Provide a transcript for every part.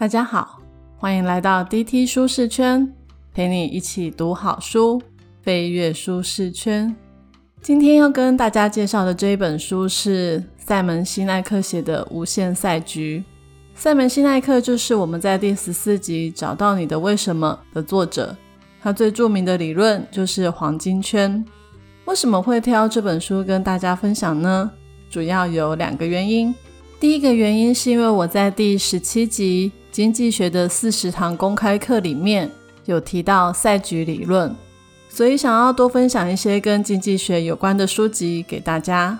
大家好，欢迎来到 DT 舒适圈，陪你一起读好书，飞跃舒适圈。今天要跟大家介绍的这一本书是塞门西奈克写的《无限赛局》。塞门西奈克就是我们在第十四集找到你的为什么的作者，他最著名的理论就是黄金圈。为什么会挑这本书跟大家分享呢？主要有两个原因。第一个原因是因为我在第十七集。经济学的四十堂公开课里面有提到赛局理论，所以想要多分享一些跟经济学有关的书籍给大家。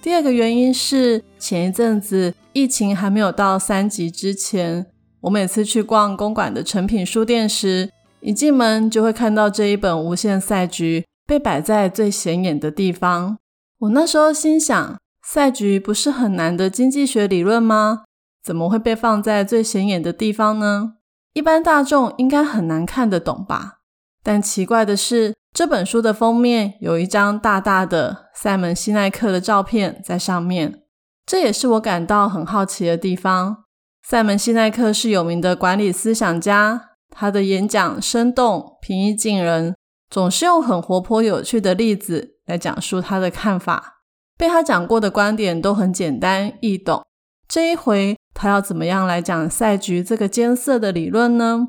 第二个原因是前一阵子疫情还没有到三级之前，我每次去逛公馆的成品书店时，一进门就会看到这一本《无限赛局》被摆在最显眼的地方。我那时候心想，赛局不是很难的经济学理论吗？怎么会被放在最显眼的地方呢？一般大众应该很难看得懂吧？但奇怪的是，这本书的封面有一张大大的塞门西奈克的照片在上面，这也是我感到很好奇的地方。塞门西奈克是有名的管理思想家，他的演讲生动、平易近人，总是用很活泼有趣的例子来讲述他的看法。被他讲过的观点都很简单易懂。这一回。他要怎么样来讲赛局这个艰涩的理论呢？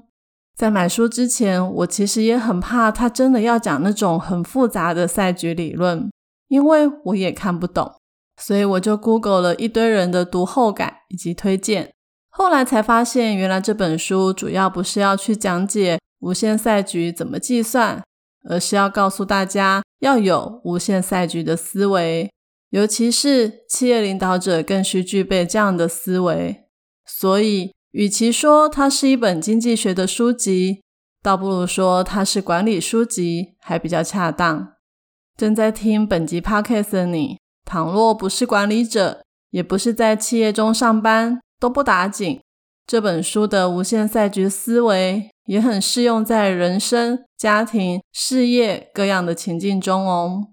在买书之前，我其实也很怕他真的要讲那种很复杂的赛局理论，因为我也看不懂。所以我就 Google 了一堆人的读后感以及推荐，后来才发现，原来这本书主要不是要去讲解无限赛局怎么计算，而是要告诉大家要有无限赛局的思维。尤其是企业领导者更需具备这样的思维，所以与其说它是一本经济学的书籍，倒不如说它是管理书籍还比较恰当。正在听本集 podcast 的你，倘若不是管理者，也不是在企业中上班，都不打紧。这本书的无限赛局思维也很适用在人生、家庭、事业各样的情境中哦。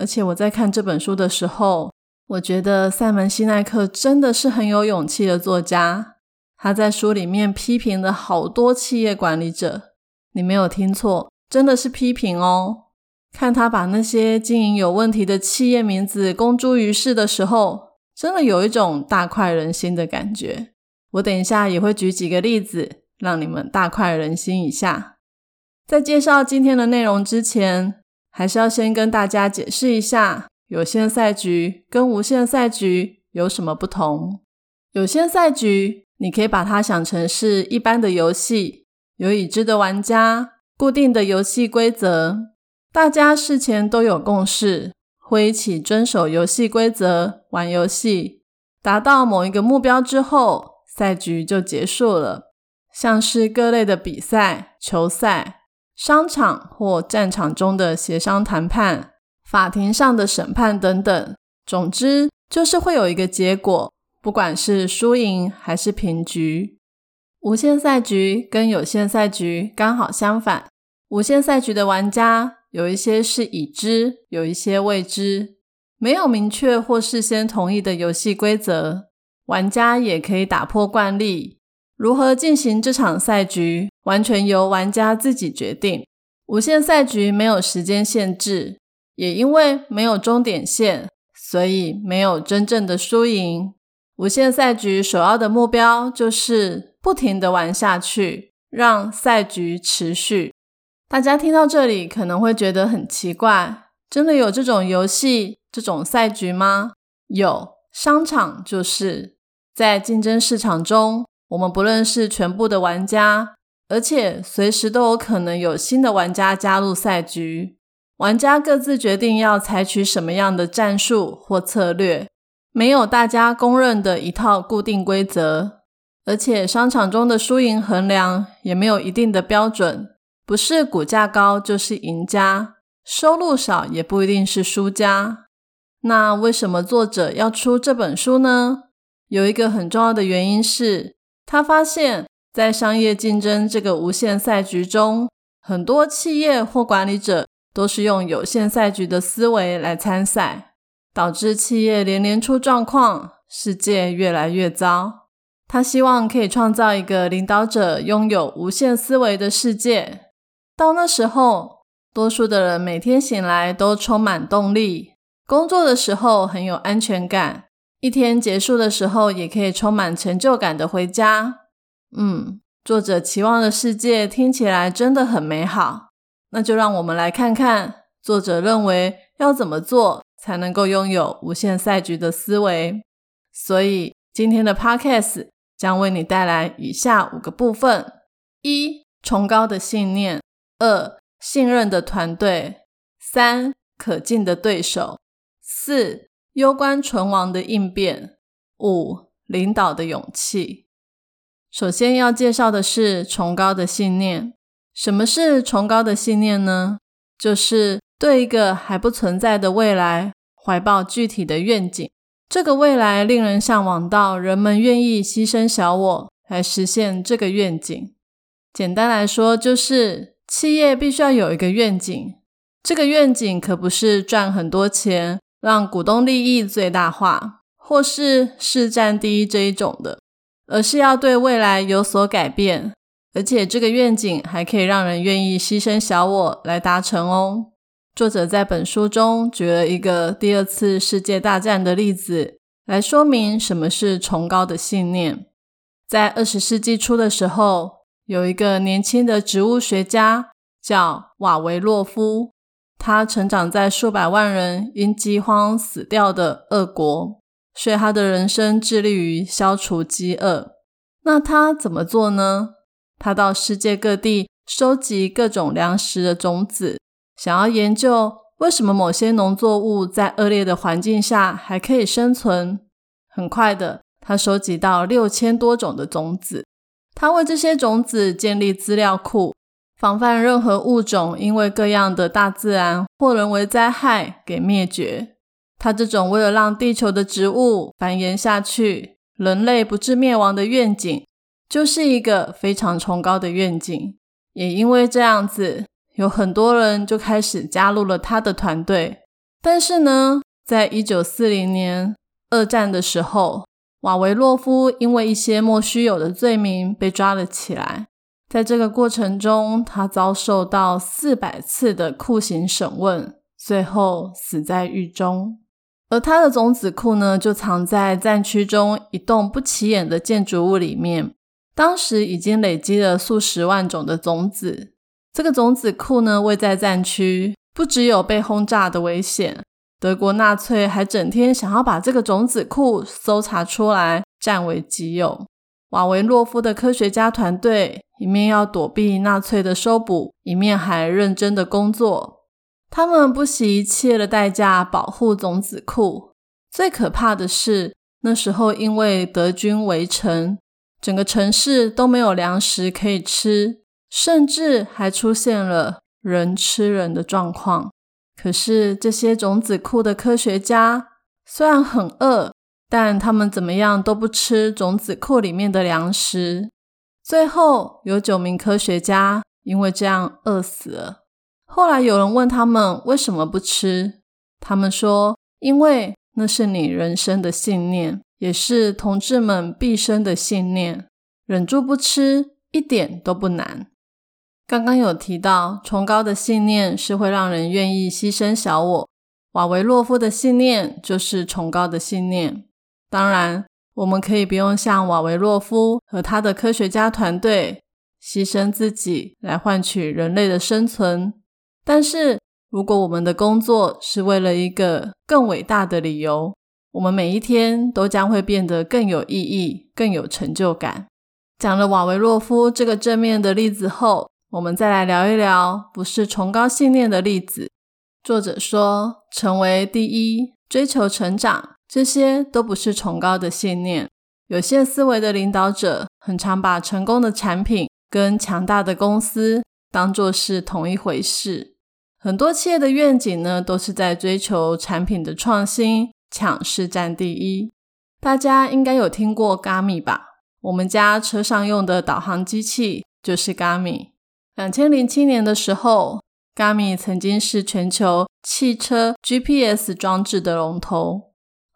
而且我在看这本书的时候，我觉得塞门西奈克真的是很有勇气的作家。他在书里面批评了好多企业管理者，你没有听错，真的是批评哦。看他把那些经营有问题的企业名字公诸于世的时候，真的有一种大快人心的感觉。我等一下也会举几个例子，让你们大快人心一下。在介绍今天的内容之前。还是要先跟大家解释一下，有限赛局跟无限赛局有什么不同。有限赛局，你可以把它想成是一般的游戏，有已知的玩家，固定的游戏规则，大家事前都有共识，会一起遵守游戏规则玩游戏，达到某一个目标之后，赛局就结束了。像是各类的比赛、球赛。商场或战场中的协商谈判、法庭上的审判等等，总之就是会有一个结果，不管是输赢还是平局。无限赛局跟有限赛局刚好相反，无限赛局的玩家有一些是已知，有一些未知，没有明确或事先同意的游戏规则，玩家也可以打破惯例。如何进行这场赛局，完全由玩家自己决定。无限赛局没有时间限制，也因为没有终点线，所以没有真正的输赢。无限赛局首要的目标就是不停的玩下去，让赛局持续。大家听到这里可能会觉得很奇怪，真的有这种游戏、这种赛局吗？有，商场就是在竞争市场中。我们不认识全部的玩家，而且随时都有可能有新的玩家加入赛局。玩家各自决定要采取什么样的战术或策略，没有大家公认的一套固定规则。而且商场中的输赢衡量也没有一定的标准，不是股价高就是赢家，收入少也不一定是输家。那为什么作者要出这本书呢？有一个很重要的原因是。他发现，在商业竞争这个无限赛局中，很多企业或管理者都是用有限赛局的思维来参赛，导致企业连连出状况，世界越来越糟。他希望可以创造一个领导者拥有无限思维的世界。到那时候，多数的人每天醒来都充满动力，工作的时候很有安全感，一天结束的时候也可以充满成就感的回家。嗯，作者期望的世界听起来真的很美好。那就让我们来看看作者认为要怎么做才能够拥有无限赛局的思维。所以今天的 Podcast 将为你带来以下五个部分：一、崇高的信念；二、信任的团队；三、可敬的对手；四、攸关存亡的应变；五、领导的勇气。首先要介绍的是崇高的信念。什么是崇高的信念呢？就是对一个还不存在的未来怀抱具体的愿景。这个未来令人向往到人们愿意牺牲小我来实现这个愿景。简单来说，就是企业必须要有一个愿景。这个愿景可不是赚很多钱，让股东利益最大化，或是市占第一这一种的，而是要对未来有所改变。而且这个愿景还可以让人愿意牺牲小我来达成哦。作者在本书中举了一个第二次世界大战的例子，来说明什么是崇高的信念。在二十世纪初的时候，有一个年轻的植物学家叫瓦维洛夫，他成长在数百万人因饥荒死掉的恶国，所以他的人生致力于消除饥饿。那他怎么做呢？他到世界各地收集各种粮食的种子，想要研究为什么某些农作物在恶劣的环境下还可以生存。很快的，他收集到六千多种的种子。他为这些种子建立资料库，防范任何物种因为各样的大自然或人为灾害给灭绝。他这种为了让地球的植物繁衍下去，人类不致灭亡的愿景。就是一个非常崇高的愿景，也因为这样子，有很多人就开始加入了他的团队。但是呢，在一九四零年二战的时候，瓦维洛夫因为一些莫须有的罪名被抓了起来。在这个过程中，他遭受到四百次的酷刑审问，最后死在狱中。而他的种子库呢，就藏在战区中一栋不起眼的建筑物里面。当时已经累积了数十万种的种子，这个种子库呢位在战区，不只有被轰炸的危险，德国纳粹还整天想要把这个种子库搜查出来占为己有。瓦维洛夫的科学家团队一面要躲避纳粹的搜捕，一面还认真的工作。他们不惜一切的代价保护种子库。最可怕的是，那时候因为德军围城。整个城市都没有粮食可以吃，甚至还出现了人吃人的状况。可是这些种子库的科学家虽然很饿，但他们怎么样都不吃种子库里面的粮食。最后有九名科学家因为这样饿死了。后来有人问他们为什么不吃，他们说：“因为那是你人生的信念。”也是同志们毕生的信念，忍住不吃一点都不难。刚刚有提到，崇高的信念是会让人愿意牺牲小我。瓦维洛夫的信念就是崇高的信念。当然，我们可以不用像瓦维洛夫和他的科学家团队牺牲自己来换取人类的生存。但是，如果我们的工作是为了一个更伟大的理由，我们每一天都将会变得更有意义、更有成就感。讲了瓦维洛夫这个正面的例子后，我们再来聊一聊不是崇高信念的例子。作者说，成为第一、追求成长，这些都不是崇高的信念。有限思维的领导者很常把成功的产品跟强大的公司当作是同一回事。很多企业的愿景呢，都是在追求产品的创新。抢市占第一，大家应该有听过 Gami 吧？我们家车上用的导航机器就是 Gami。两千零七年的时候，Gami 曾经是全球汽车 GPS 装置的龙头。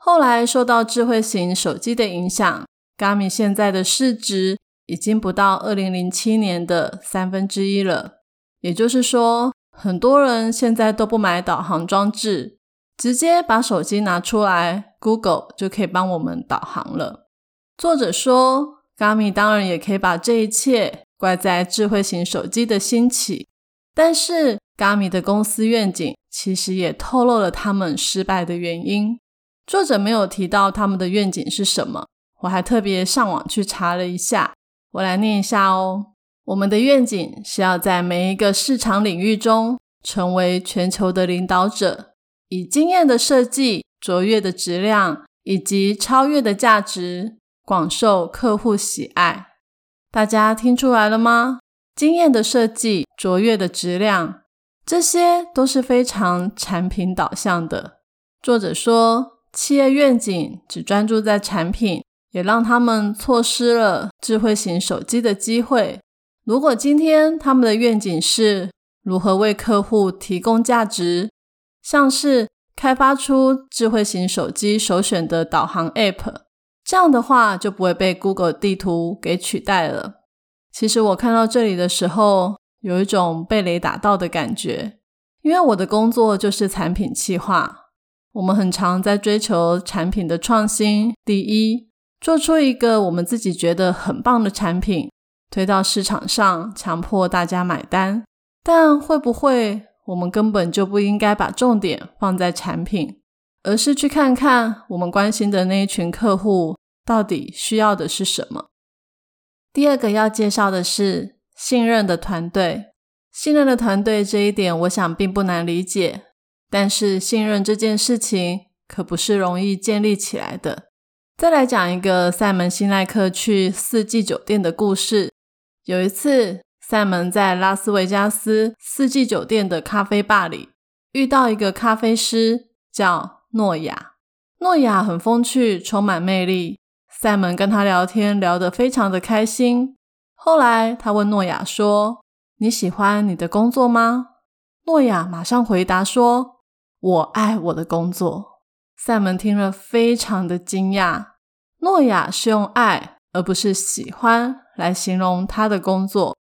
后来受到智慧型手机的影响，Gami 现在的市值已经不到二零零七年的三分之一了。也就是说，很多人现在都不买导航装置，直接把手机拿出来，Google 就可以帮我们导航了。作者说，Gami 当然也可以把这一切怪在智慧型手机的兴起，但是 Gami 的公司愿景其实也透露了他们失败的原因。作者没有提到他们的愿景是什么，我还特别上网去查了一下，我来念一下哦。我们的愿景是要在每一个市场领域中成为全球的领导者，以惊艳的设计、卓越的质量以及超越的价值，广受客户喜爱。大家听出来了吗？惊艳的设计、卓越的质量，这些都是非常产品导向的。作者说。企业愿景只专注在产品，也让他们错失了智慧型手机的机会。如果今天他们的愿景是如何为客户提供价值，像是开发出智慧型手机首选的导航 App，这样的话就不会被 Google 地图给取代了。其实我看到这里的时候，有一种被雷打到的感觉，因为我的工作就是产品企划。我们很常在追求产品的创新，第一，做出一个我们自己觉得很棒的产品，推到市场上，强迫大家买单。但会不会，我们根本就不应该把重点放在产品，而是去看看我们关心的那一群客户到底需要的是什么？第二个要介绍的是信任的团队。信任的团队这一点，我想并不难理解。但是信任这件事情可不是容易建立起来的。再来讲一个塞门辛奈克去四季酒店的故事。有一次，塞门在拉斯维加斯四季酒店的咖啡吧里遇到一个咖啡师，叫诺亚。诺亚很风趣，充满魅力。塞门跟他聊天，聊得非常的开心。后来他问诺亚说：“你喜欢你的工作吗？”诺亚马上回答说。我爱我的工作。塞门听了，非常的惊讶。诺亚是用爱而不是喜欢来形容他的工作。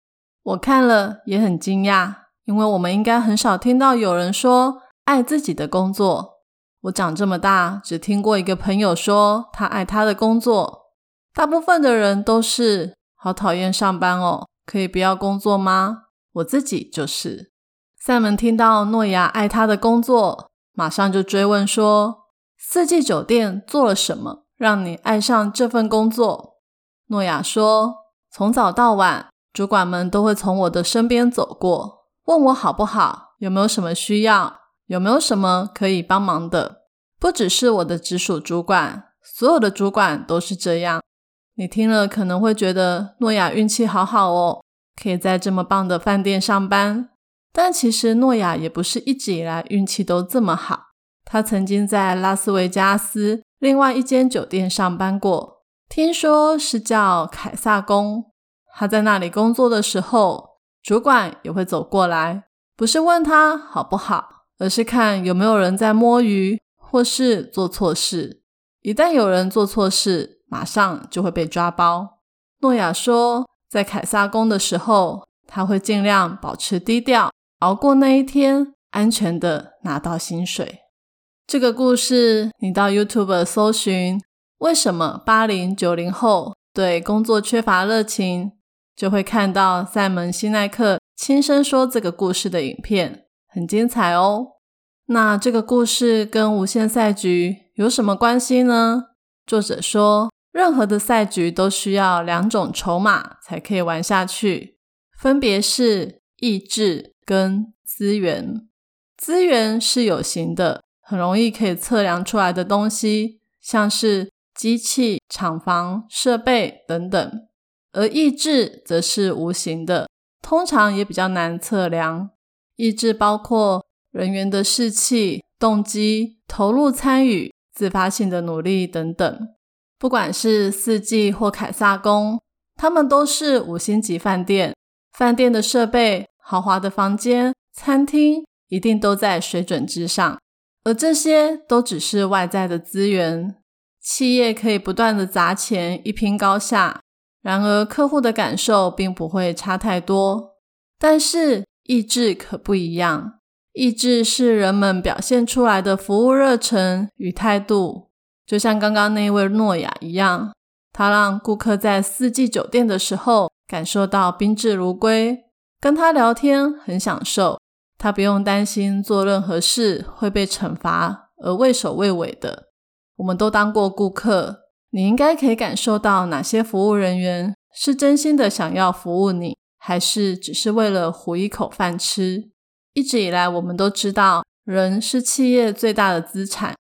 我看了也很惊讶，因为我们应该很少听到有人说爱自己的工作。我长这么大，只听过一个朋友说他爱他的工作。大部分的人都是好讨厌上班哦，可以不要工作吗？我自己就是。塞门听到诺亚爱他的工作。马上就追问说：“四季酒店做了什么，让你爱上这份工作？”诺亚说：“从早到晚，主管们都会从我的身边走过，问我好不好，有没有什么需要，有没有什么可以帮忙的。不只是我的直属主管，所有的主管都是这样。你听了可能会觉得诺亚运气好好哦，可以在这么棒的饭店上班。”但其实诺亚也不是一直以来运气都这么好。他曾经在拉斯维加斯另外一间酒店上班过，听说是叫凯撒宫。他在那里工作的时候，主管也会走过来，不是问他好不好，而是看有没有人在摸鱼或是做错事。一旦有人做错事，马上就会被抓包。诺亚说，在凯撒宫的时候，他会尽量保持低调。熬过那一天，安全的拿到薪水。这个故事，你到 YouTube 搜寻“为什么八零九零后对工作缺乏热情”，就会看到塞门西奈克亲身说这个故事的影片，很精彩哦。那这个故事跟无限赛局有什么关系呢？作者说，任何的赛局都需要两种筹码才可以玩下去，分别是意志。跟资源，资源是有形的，很容易可以测量出来的东西，像是机器、厂房、设备等等；而意志则是无形的，通常也比较难测量。意志包括人员的士气、动机、投入参与、自发性的努力等等。不管是四季或凯撒宫，他们都是五星级饭店，饭店的设备。豪华的房间、餐厅一定都在水准之上，而这些都只是外在的资源。企业可以不断的砸钱一拼高下，然而客户的感受并不会差太多。但是意志可不一样，意志是人们表现出来的服务热忱与态度，就像刚刚那位诺亚一样，他让顾客在四季酒店的时候感受到宾至如归，跟他聊天很享受，他不用担心做任何事会被惩罚而畏首畏尾的。我们都当过顾客，你应该可以感受到哪些服务人员是真心的想要服务你。还是只是为了糊一口饭吃？一直以来，我们都知道人是企业最大的资产。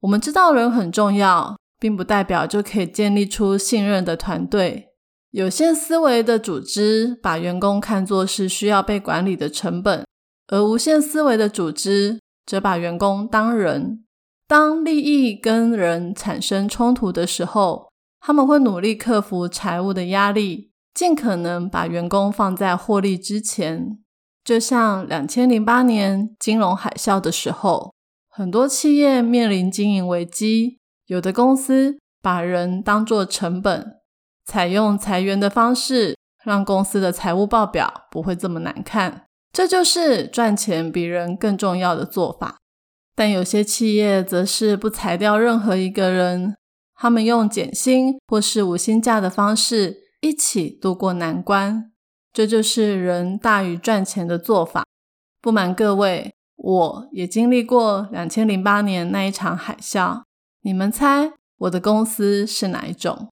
我们知道人很重要，并不代表就可以建立出信任的团队。有限思维的组织把员工看作是需要被管理的成本，而无限思维的组织则把员工当人。当利益跟人产生冲突的时候，他们会努力克服财务的压力。尽可能把员工放在获利之前，就像两千零八年金融海啸的时候，很多企业面临经营危机，有的公司把人当作成本，采用裁员的方式，让公司的财务报表不会这么难看。这就是赚钱比人更重要的做法。但有些企业则是不裁掉任何一个人，他们用减薪或是无薪假的方式。一起度过难关，这就是人大于赚钱的做法。不瞒各位，我也经历过两千零八年那一场海啸。你们猜我的公司是哪一种？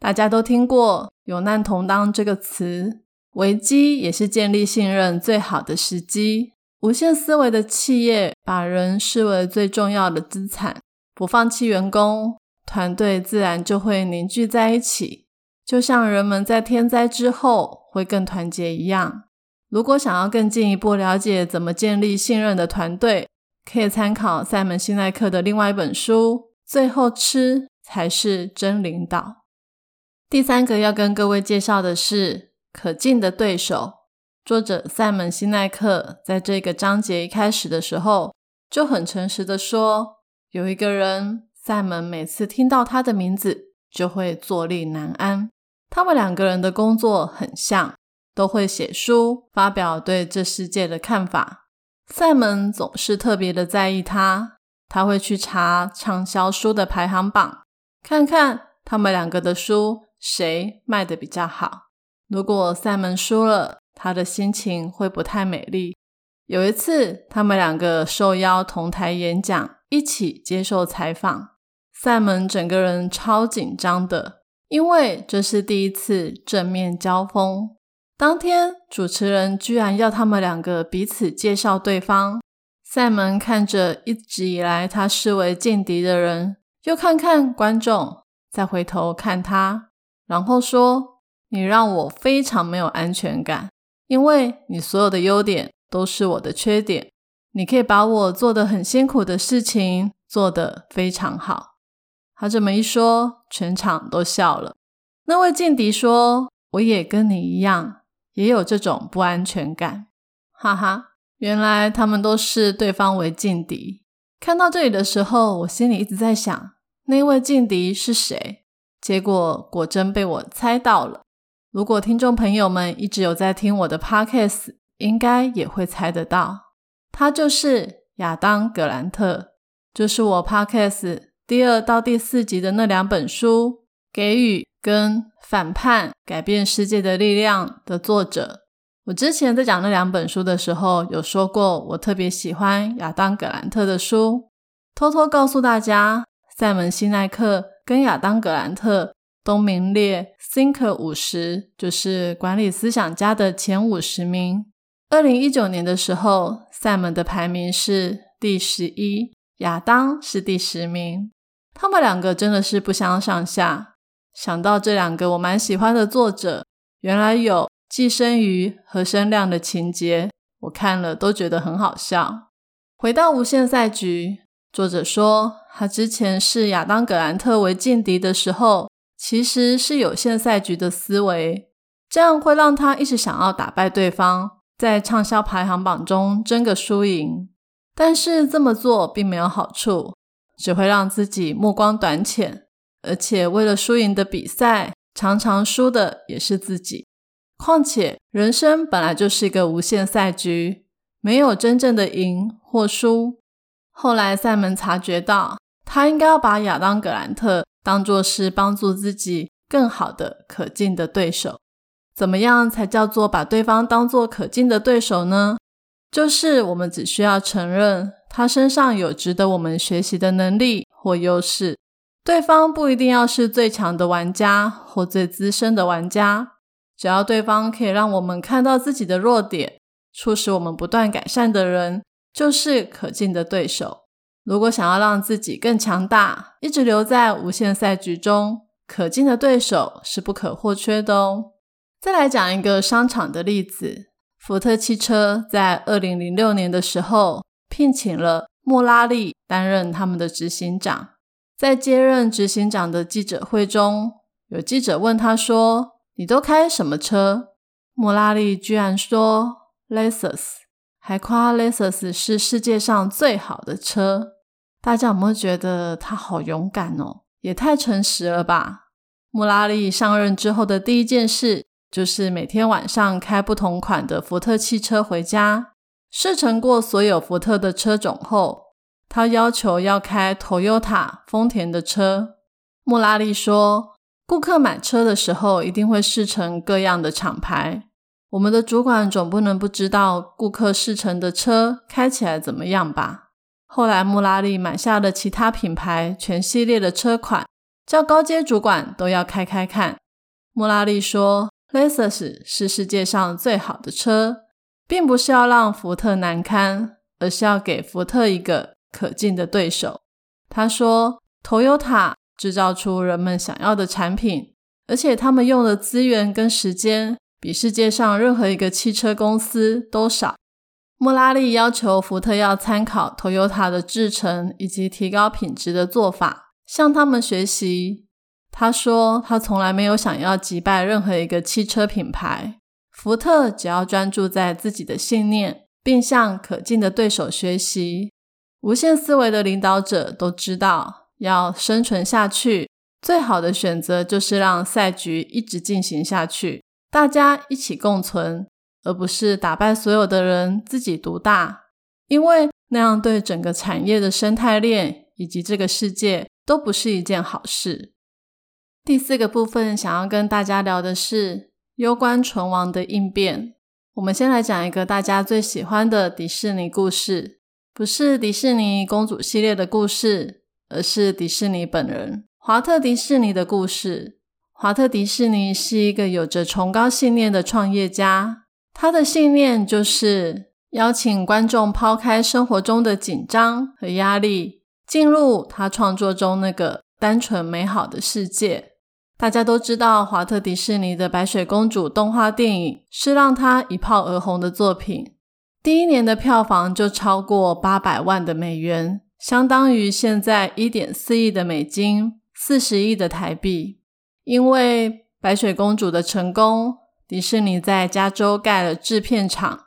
大家都听过“有难同当”这个词，危机也是建立信任最好的时机。无限思维的企业把人视为最重要的资产，不放弃员工，团队自然就会凝聚在一起。就像人们在天灾之后会更团结一样。如果想要更进一步了解怎么建立信任的团队，可以参考塞门辛奈克的另外一本书《最后吃才是真领导》。第三个要跟各位介绍的是《可敬的对手》。作者塞门西奈克在这个章节一开始的时候就很诚实的说，有一个人，塞门每次听到他的名字就会坐立难安。他们两个人的工作很像，都会写书，发表对这世界的看法。塞门总是特别的在意他，他会去查畅销书的排行榜，看看他们两个的书谁卖的比较好。如果塞门输了，他的心情会不太美丽。有一次，他们两个受邀同台演讲，一起接受采访，塞门整个人超紧张的。因为这是第一次正面交锋，当天主持人居然要他们两个彼此介绍对方。塞门看着一直以来他视为劲敌的人，又看看观众，再回头看他，然后说：“你让我非常没有安全感，因为你所有的优点都是我的缺点。你可以把我做的很辛苦的事情做得非常好。”他这么一说，全场都笑了。那位劲敌说：“我也跟你一样，也有这种不安全感。”哈哈，原来他们都视对方为劲敌。看到这里的时候，我心里一直在想，那位劲敌是谁？结果果真被我猜到了。如果听众朋友们一直有在听我的 podcast，应该也会猜得到，他就是亚当·格兰特，就是我 podcast。第二到第四集的那两本书，《给予》跟《反叛改变世界的力量》的作者，我之前在讲那两本书的时候，有说过我特别喜欢亚当·格兰特的书。偷偷告诉大家，塞门·西奈克跟亚当·格兰特都名列 Thinker 五十，就是管理思想家的前五十名。二零一九年的时候，塞门的排名是第十一，亚当是第十名。他们两个真的是不相上下。想到这两个我蛮喜欢的作者，原来有寄生鱼和生亮的情节，我看了都觉得很好笑。回到无限赛局，作者说他之前视亚当·格兰特为劲敌的时候，其实是有限赛局的思维，这样会让他一直想要打败对方，在畅销排行榜中争个输赢。但是这么做并没有好处。只会让自己目光短浅，而且为了输赢的比赛，常常输的也是自己。况且人生本来就是一个无限赛局，没有真正的赢或输。后来塞门察觉到，他应该要把亚当·格兰特当作是帮助自己更好的可敬的对手。怎么样才叫做把对方当作可敬的对手呢？就是我们只需要承认他身上有值得我们学习的能力或优势。对方不一定要是最强的玩家或最资深的玩家，只要对方可以让我们看到自己的弱点，促使我们不断改善的人，就是可敬的对手。如果想要让自己更强大，一直留在无限赛局中，可敬的对手是不可或缺的哦。再来讲一个商场的例子，福特汽车在二零零六年的时候聘请了莫拉利担任他们的执行长。在接任执行长的记者会中，有记者问他说：“你都开什么车？”莫拉利居然说：“Lexus”，还夸 Lexus 是世界上最好的车。大家有没有觉得他好勇敢哦？也太诚实了吧！莫拉利上任之后的第一件事，就是每天晚上开不同款的福特汽车回家，试乘过所有福特的车种后。他要求要开 Toyota 丰田的车。莫拉利说：“顾客买车的时候一定会试乘各样的厂牌，我们的主管总不能不知道顾客试乘的车开起来怎么样吧？”后来，穆拉利买下了其他品牌全系列的车款，叫高阶主管都要开开看。穆拉利说：“Lexus 是世界上最好的车，并不是要让福特难堪，而是要给福特一个。”可敬的对手，他说：“Toyota 制造出人们想要的产品，而且他们用的资源跟时间比世界上任何一个汽车公司都少。”莫拉利要求福特要参考 Toyota 的制程以及提高品质的做法，向他们学习。他说：“他从来没有想要击败任何一个汽车品牌，福特只要专注在自己的信念，并向可敬的对手学习。”无限思维的领导者都知道，要生存下去，最好的选择就是让赛局一直进行下去，大家一起共存，而不是打败所有的人自己独大，因为那样对整个产业的生态链以及这个世界都不是一件好事。第四个部分想要跟大家聊的是攸关存亡的应变。我们先来讲一个大家最喜欢的迪士尼故事。不是迪士尼公主系列的故事，而是迪士尼本人——华特迪士尼的故事。华特迪士尼是一个有着崇高信念的创业家，他的信念就是邀请观众抛开生活中的紧张和压力，进入他创作中那个单纯美好的世界。大家都知道，华特迪士尼的白雪公主动画电影是让他一炮而红的作品。第一年的票房就超过八百万的美元，相当于现在一点四亿的美金，四十亿的台币。因为白雪公主的成功，迪士尼在加州盖了制片厂，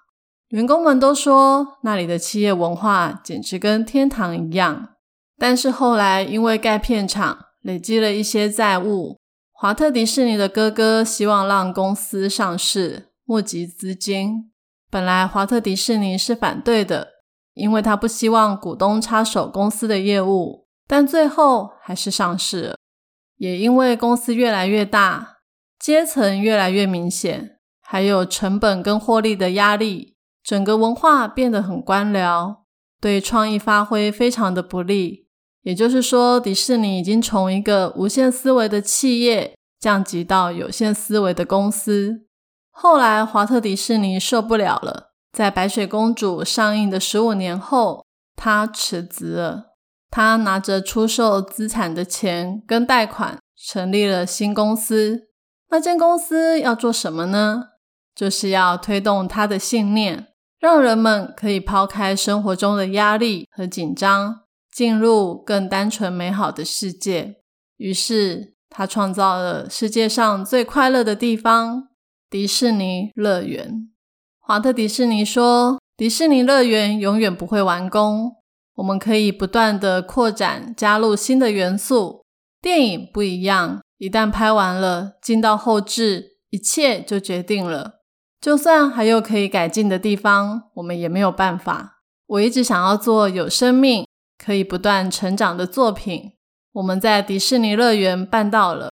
员工们都说那里的企业文化简直跟天堂一样。但是后来因为盖片厂累积了一些债务，华特迪士尼的哥哥希望让公司上市，募集资金。本来华特迪士尼是反对的，因为他不希望股东插手公司的业务。但最后还是上市了。也因为公司越来越大，阶层越来越明显，还有成本跟获利的压力，整个文化变得很官僚，对创意发挥非常的不利。也就是说，迪士尼已经从一个无限思维的企业降级到有限思维的公司。后来，华特迪士尼受不了了，在《白雪公主》上映的十五年后，他辞职了。他拿着出售资产的钱跟贷款，成立了新公司。那间公司要做什么呢？就是要推动他的信念，让人们可以抛开生活中的压力和紧张，进入更单纯美好的世界。于是，他创造了世界上最快乐的地方。迪士尼乐园，华特迪士尼说：“迪士尼乐园永远不会完工，我们可以不断的扩展，加入新的元素，电影不一样，一旦拍完了，进到后置，一切就决定了。就算还有可以改进的地方，我们也没有办法。我一直想要做有生命、可以不断成长的作品。我们在迪士尼乐园办到了。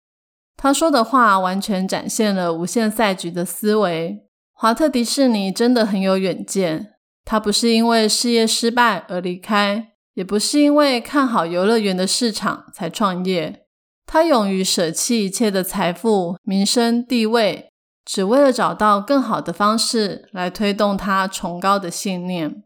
他说的话完全展现了无限赛局的思维。华特迪士尼真的很有远见。他不是因为事业失败而离开，也不是因为看好游乐园的市场才创业。他勇于舍弃一切的财富、名声、地位。只为了找到更好的方式来推动他崇高的信念。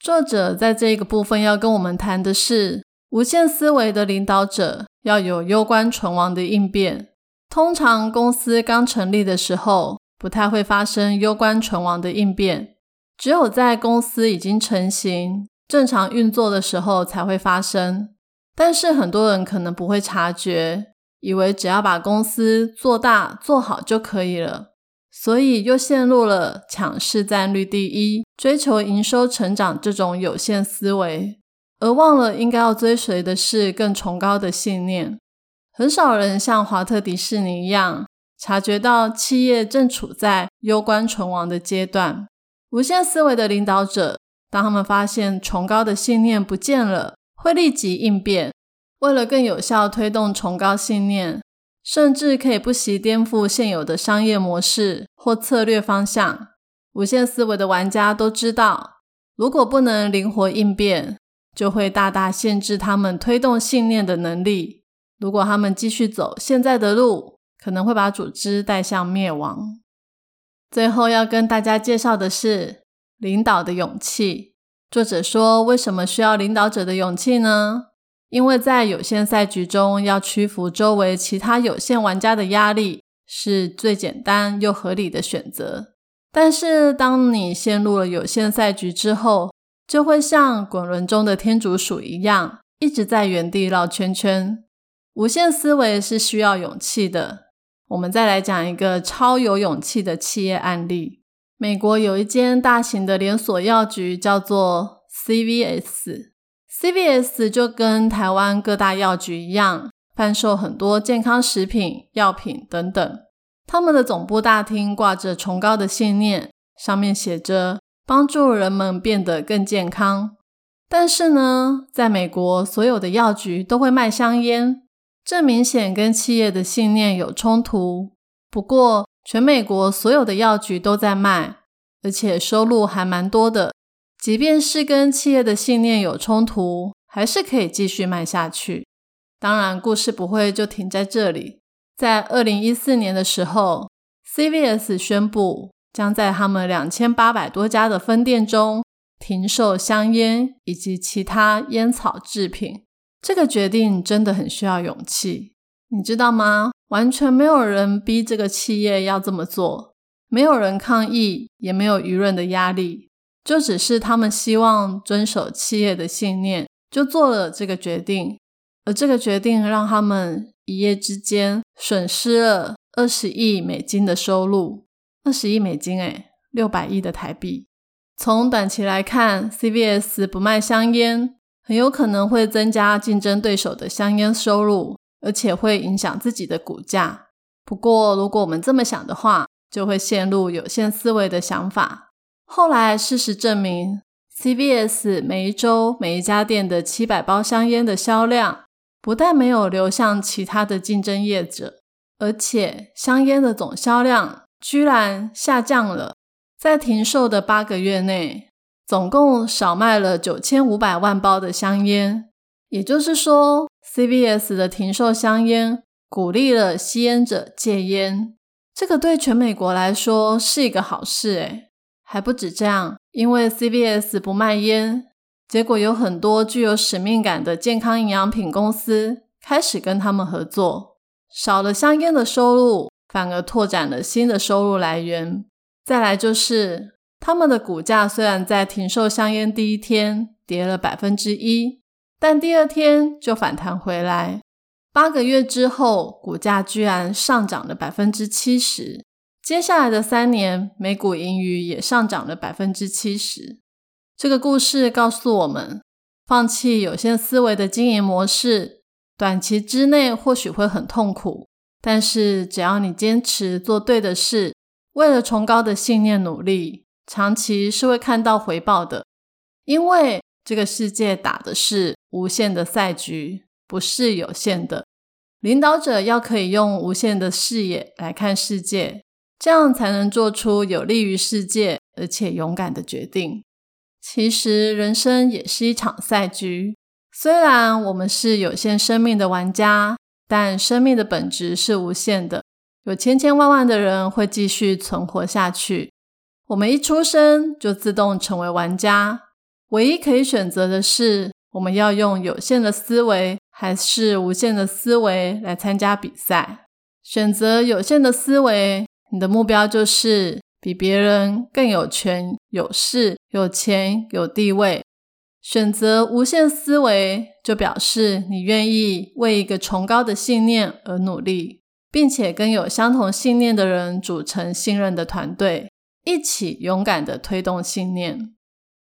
作者在这个部分要跟我们谈的是，无限思维的领导者要有攸关存亡的应变。通常公司刚成立的时候，不太会发生攸关存亡的应变，只有在公司已经成型、正常运作的时候才会发生。但是很多人可能不会察觉，以为只要把公司做大做好就可以了。所以又陷入了抢市占率第一、追求营收成长这种有限思维，而忘了应该要追随的是更崇高的信念。很少人像华特迪士尼一样，察觉到企业正处在攸关存亡的阶段。无限思维的领导者，当他们发现崇高的信念不见了，会立即应变，为了更有效推动崇高信念。甚至可以不惜颠覆现有的商业模式或策略方向。无限思维的玩家都知道，如果不能灵活应变，就会大大限制他们推动信念的能力。如果他们继续走现在的路，可能会把组织带向灭亡。最后要跟大家介绍的是领导的勇气。作者说，为什么需要领导者的勇气呢？因为在有限赛局中，要屈服周围其他有限玩家的压力，是最简单又合理的选择。但是，当你陷入了有限赛局之后，就会像滚轮中的天竺鼠一样，一直在原地绕圈圈。无限思维是需要勇气的。我们再来讲一个超有勇气的企业案例：美国有一间大型的连锁药局，叫做 CVS。CVS 就跟台湾各大药局一样，贩售很多健康食品、药品等等。他们的总部大厅挂着崇高的信念，上面写着“帮助人们变得更健康”。但是呢，在美国，所有的药局都会卖香烟，这明显跟企业的信念有冲突。不过，全美国所有的药局都在卖，而且收入还蛮多的。即便是跟企业的信念有冲突，还是可以继续卖下去。当然，故事不会就停在这里。在二零一四年的时候，CVS 宣布将在他们两千八百多家的分店中停售香烟以及其他烟草制品。这个决定真的很需要勇气，你知道吗？完全没有人逼这个企业要这么做，没有人抗议，也没有舆论的压力。就只是他们希望遵守企业的信念，就做了这个决定。而这个决定让他们一夜之间损失了二十亿美金的收入。二十亿美金，诶六百亿的台币。从短期来看，CVS 不卖香烟，很有可能会增加竞争对手的香烟收入，而且会影响自己的股价。不过，如果我们这么想的话，就会陷入有限思维的想法。后来，事实证明，CVS 每一周每一家店的七百包香烟的销量，不但没有流向其他的竞争业者，而且香烟的总销量居然下降了。在停售的八个月内，总共少卖了九千五百万包的香烟。也就是说，CVS 的停售香烟，鼓励了吸烟者戒烟。这个对全美国来说是一个好事，诶还不止这样，因为 CVS 不卖烟，结果有很多具有使命感的健康营养品公司开始跟他们合作，少了香烟的收入，反而拓展了新的收入来源。再来就是，他们的股价虽然在停售香烟第一天跌了百分之一，但第二天就反弹回来，八个月之后，股价居然上涨了百分之七十。接下来的三年，美股盈余也上涨了百分之七十。这个故事告诉我们，放弃有限思维的经营模式，短期之内或许会很痛苦，但是只要你坚持做对的事，为了崇高的信念努力，长期是会看到回报的。因为这个世界打的是无限的赛局，不是有限的。领导者要可以用无限的视野来看世界，这样才能做出有利于世界而且勇敢的决定。其实人生也是一场赛局，虽然我们是有限生命的玩家，但生命的本质是无限的。有千千万万的人会继续存活下去。我们一出生就自动成为玩家，唯一可以选择的是，我们要用有限的思维。还是无限的思维来参加比赛，选择有限的思维，你的目标就是比别人更有权、有势、有钱、有地位。选择无限思维，就表示你愿意为一个崇高的信念而努力，并且跟有相同信念的人组成信任的团队，一起勇敢的推动信念。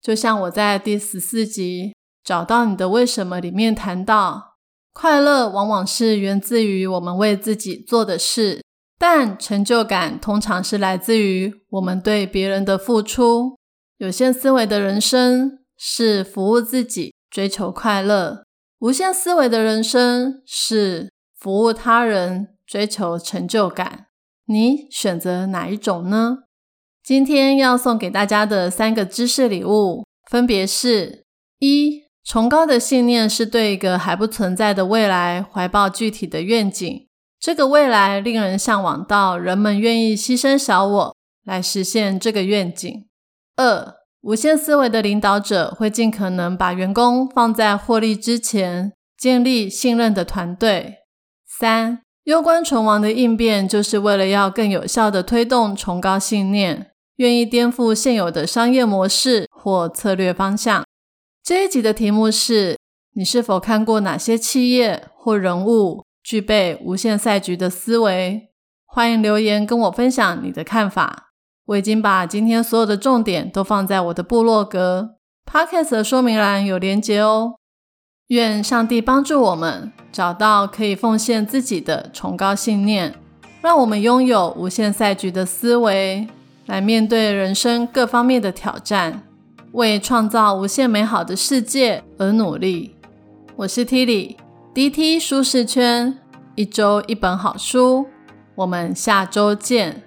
就像我在第十四集《找到你的为什么》里面谈到。快乐往往是源自于我们为自己做的事，但成就感通常是来自于我们对别人的付出。有限思维的人生是服务自己，追求快乐；无限思维的人生是服务他人，追求成就感。你选择哪一种呢？今天要送给大家的三个知识礼物，分别是：一。崇高的信念是对一个还不存在的未来怀抱具体的愿景。这个未来令人向往到人们愿意牺牲小我来实现这个愿景。二，无限思维的领导者会尽可能把员工放在获利之前，建立信任的团队。三，攸关存亡的应变就是为了要更有效的推动崇高信念，愿意颠覆现有的商业模式或策略方向。这一集的题目是：你是否看过哪些企业或人物具备无限赛局的思维？欢迎留言跟我分享你的看法。我已经把今天所有的重点都放在我的部落格 Podcast 的说明栏有连结哦。愿上帝帮助我们找到可以奉献自己的崇高信念，让我们拥有无限赛局的思维，来面对人生各方面的挑战。为创造无限美好的世界而努力。我是 Tilly，DT 舒适圈，一周一本好书。我们下周见。